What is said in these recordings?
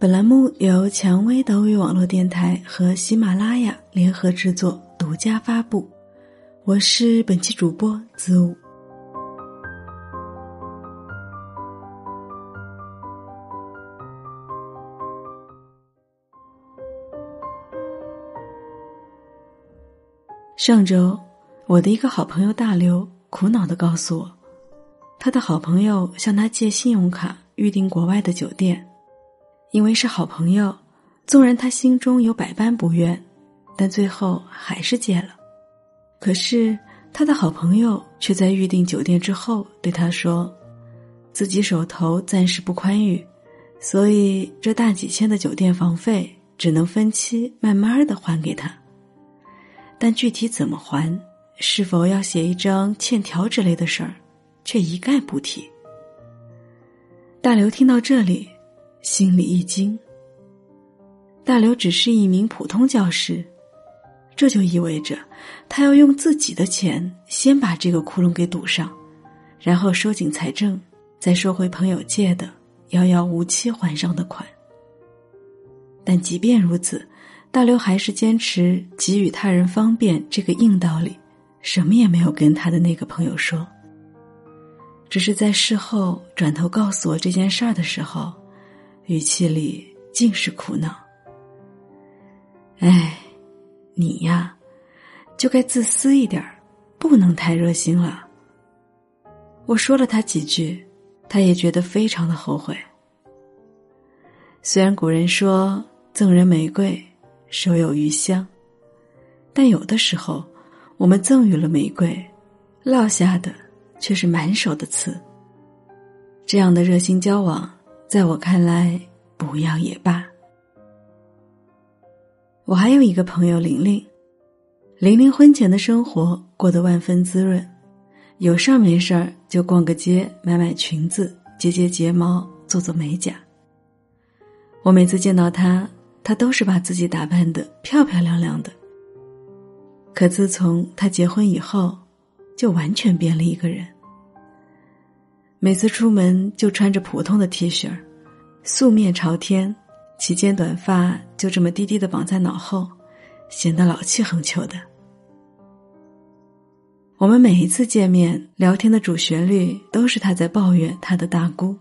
本栏目由蔷薇岛屿网络电台和喜马拉雅联合制作，独家发布。我是本期主播子午。上周，我的一个好朋友大刘苦恼的告诉我，他的好朋友向他借信用卡预订国外的酒店。因为是好朋友，纵然他心中有百般不愿，但最后还是借了。可是他的好朋友却在预订酒店之后对他说：“自己手头暂时不宽裕，所以这大几千的酒店房费只能分期慢慢的还给他。但具体怎么还，是否要写一张欠条之类的事儿，却一概不提。”大刘听到这里。心里一惊。大刘只是一名普通教师，这就意味着他要用自己的钱先把这个窟窿给堵上，然后收紧财政，再收回朋友借的遥遥无期还上的款。但即便如此，大刘还是坚持给予他人方便这个硬道理，什么也没有跟他的那个朋友说。只是在事后转头告诉我这件事儿的时候。语气里尽是苦恼。哎，你呀，就该自私一点不能太热心了。我说了他几句，他也觉得非常的后悔。虽然古人说赠人玫瑰，手有余香，但有的时候，我们赠予了玫瑰，落下的却是满手的刺。这样的热心交往。在我看来，不要也罢。我还有一个朋友玲玲，玲玲婚前的生活过得万分滋润，有事儿没事儿就逛个街，买买裙子，接接睫毛，做做美甲。我每次见到她，她都是把自己打扮的漂漂亮亮的。可自从她结婚以后，就完全变了一个人。每次出门就穿着普通的 T 恤素面朝天，齐肩短发就这么低低的绑在脑后，显得老气横秋的。我们每一次见面聊天的主旋律都是他在抱怨他的大姑。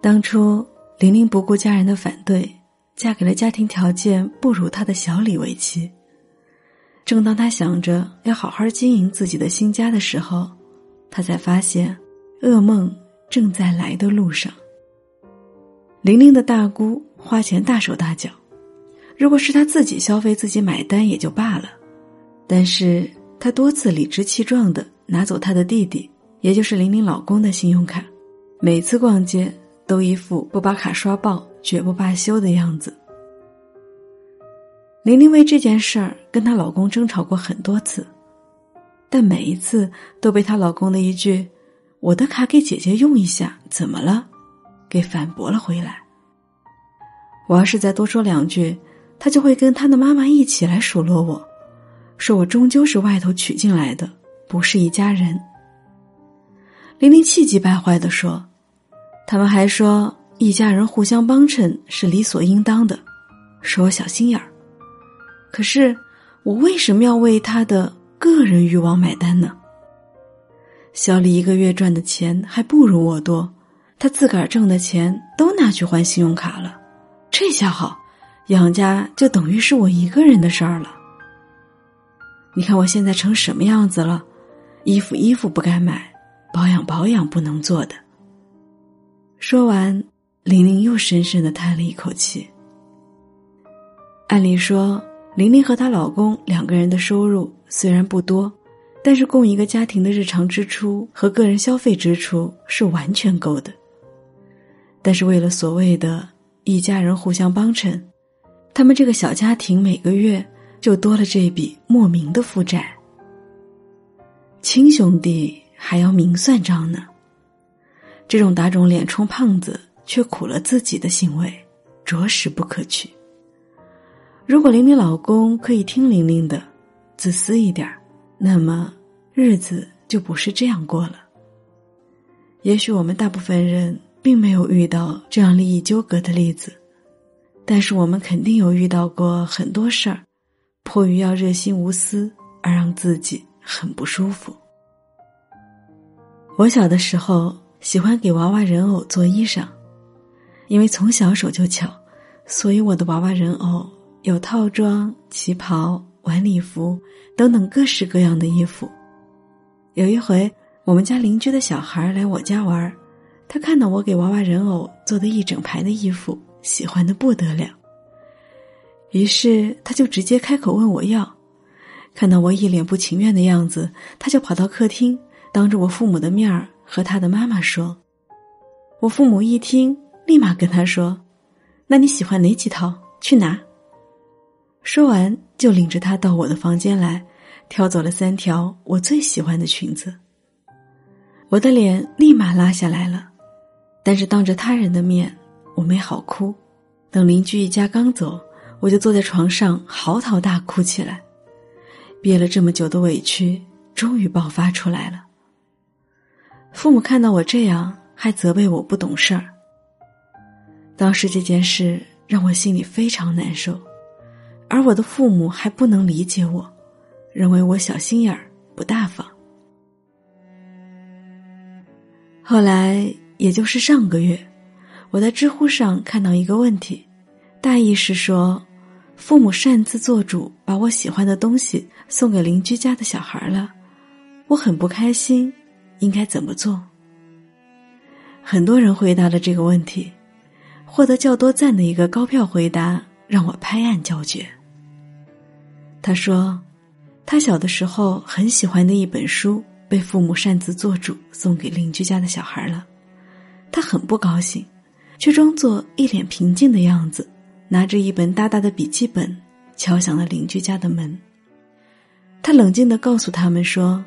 当初玲玲不顾家人的反对，嫁给了家庭条件不如她的小李为妻。正当他想着要好好经营自己的新家的时候，他才发现。噩梦正在来的路上。玲玲的大姑花钱大手大脚，如果是她自己消费自己买单也就罢了，但是她多次理直气壮的拿走她的弟弟，也就是玲玲老公的信用卡，每次逛街都一副不把卡刷爆绝不罢休的样子。玲玲为这件事儿跟她老公争吵过很多次，但每一次都被她老公的一句。我的卡给姐姐用一下，怎么了？给反驳了回来。我要是再多说两句，他就会跟他的妈妈一起来数落我，说我终究是外头娶进来的，不是一家人。玲玲气急败坏的说：“他们还说一家人互相帮衬是理所应当的，说我小心眼儿。可是我为什么要为他的个人欲望买单呢？”小李一个月赚的钱还不如我多，他自个儿挣的钱都拿去还信用卡了，这下好，养家就等于是我一个人的事儿了。你看我现在成什么样子了？衣服衣服不该买，保养保养不能做的。说完，玲玲又深深的叹了一口气。按理说，玲玲和她老公两个人的收入虽然不多，但是供一个家庭的日常支出和个人消费支出是完全够的。但是为了所谓的一家人互相帮衬，他们这个小家庭每个月就多了这笔莫名的负债。亲兄弟还要明算账呢，这种打肿脸充胖子却苦了自己的行为，着实不可取。如果玲玲老公可以听玲玲的，自私一点儿那么日子就不是这样过了。也许我们大部分人并没有遇到这样利益纠葛的例子，但是我们肯定有遇到过很多事儿，迫于要热心无私而让自己。很不舒服。我小的时候喜欢给娃娃人偶做衣裳，因为从小手就巧，所以我的娃娃人偶有套装、旗袍、晚礼服等等各式各样的衣服。有一回，我们家邻居的小孩来我家玩，他看到我给娃娃人偶做的一整排的衣服，喜欢的不得了，于是他就直接开口问我要。看到我一脸不情愿的样子，他就跑到客厅，当着我父母的面儿和他的妈妈说。我父母一听，立马跟他说：“那你喜欢哪几套？去拿。”说完，就领着他到我的房间来，挑走了三条我最喜欢的裙子。我的脸立马拉下来了，但是当着他人的面，我没好哭。等邻居一家刚走，我就坐在床上嚎啕大哭起来。憋了这么久的委屈，终于爆发出来了。父母看到我这样，还责备我不懂事儿。当时这件事让我心里非常难受，而我的父母还不能理解我，认为我小心眼儿不大方。后来，也就是上个月，我在知乎上看到一个问题，大意是说。父母擅自做主，把我喜欢的东西送给邻居家的小孩了，我很不开心，应该怎么做？很多人回答了这个问题，获得较多赞的一个高票回答让我拍案叫绝。他说，他小的时候很喜欢的一本书被父母擅自做主送给邻居家的小孩了，他很不高兴，却装作一脸平静的样子。拿着一本大大的笔记本，敲响了邻居家的门。他冷静的告诉他们说：“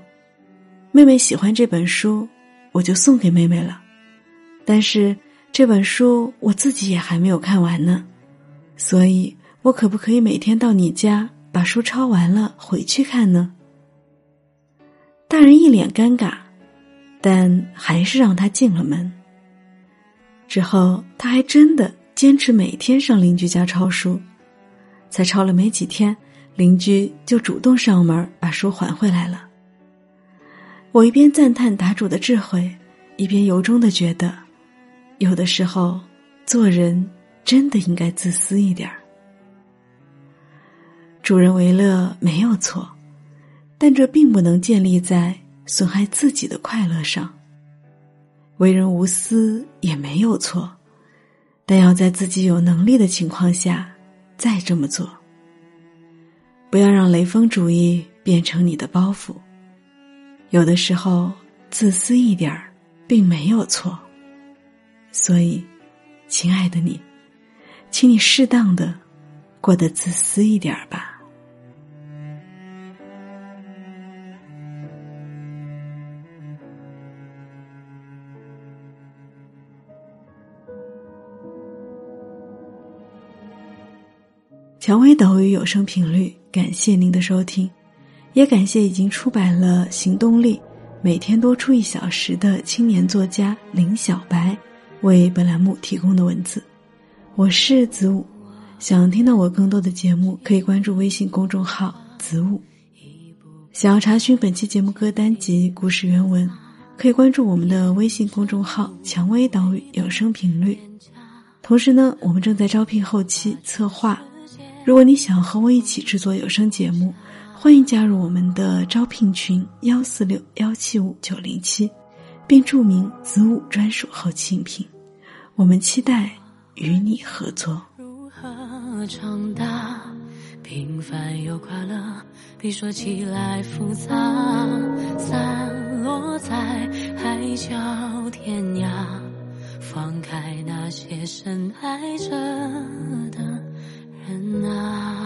妹妹喜欢这本书，我就送给妹妹了。但是这本书我自己也还没有看完呢，所以我可不可以每天到你家把书抄完了回去看呢？”大人一脸尴尬，但还是让他进了门。之后他还真的。坚持每天上邻居家抄书，才抄了没几天，邻居就主动上门把书还回来了。我一边赞叹答主的智慧，一边由衷的觉得，有的时候做人真的应该自私一点儿。助人为乐没有错，但这并不能建立在损害自己的快乐上。为人无私也没有错。但要在自己有能力的情况下，再这么做。不要让雷锋主义变成你的包袱。有的时候，自私一点儿并没有错。所以，亲爱的你，请你适当的过得自私一点儿吧。蔷薇岛屿有声频率，感谢您的收听，也感谢已经出版了《行动力》，每天多出一小时的青年作家林小白为本栏目提供的文字。我是子午，想听到我更多的节目，可以关注微信公众号子午。想要查询本期节目歌单及故事原文，可以。关注我们的微信公众号“蔷薇岛屿有声频率”。同时呢，我们正在招聘后期策划。如果你想和我一起制作有声节目，欢迎加入我们的招聘群幺四六幺七五九零七，并注明子午专属后期音频。我们期待与你合作。如何长大？平凡又快乐，比说起来复杂。散落在海角天涯，放开那些深爱着的人啊。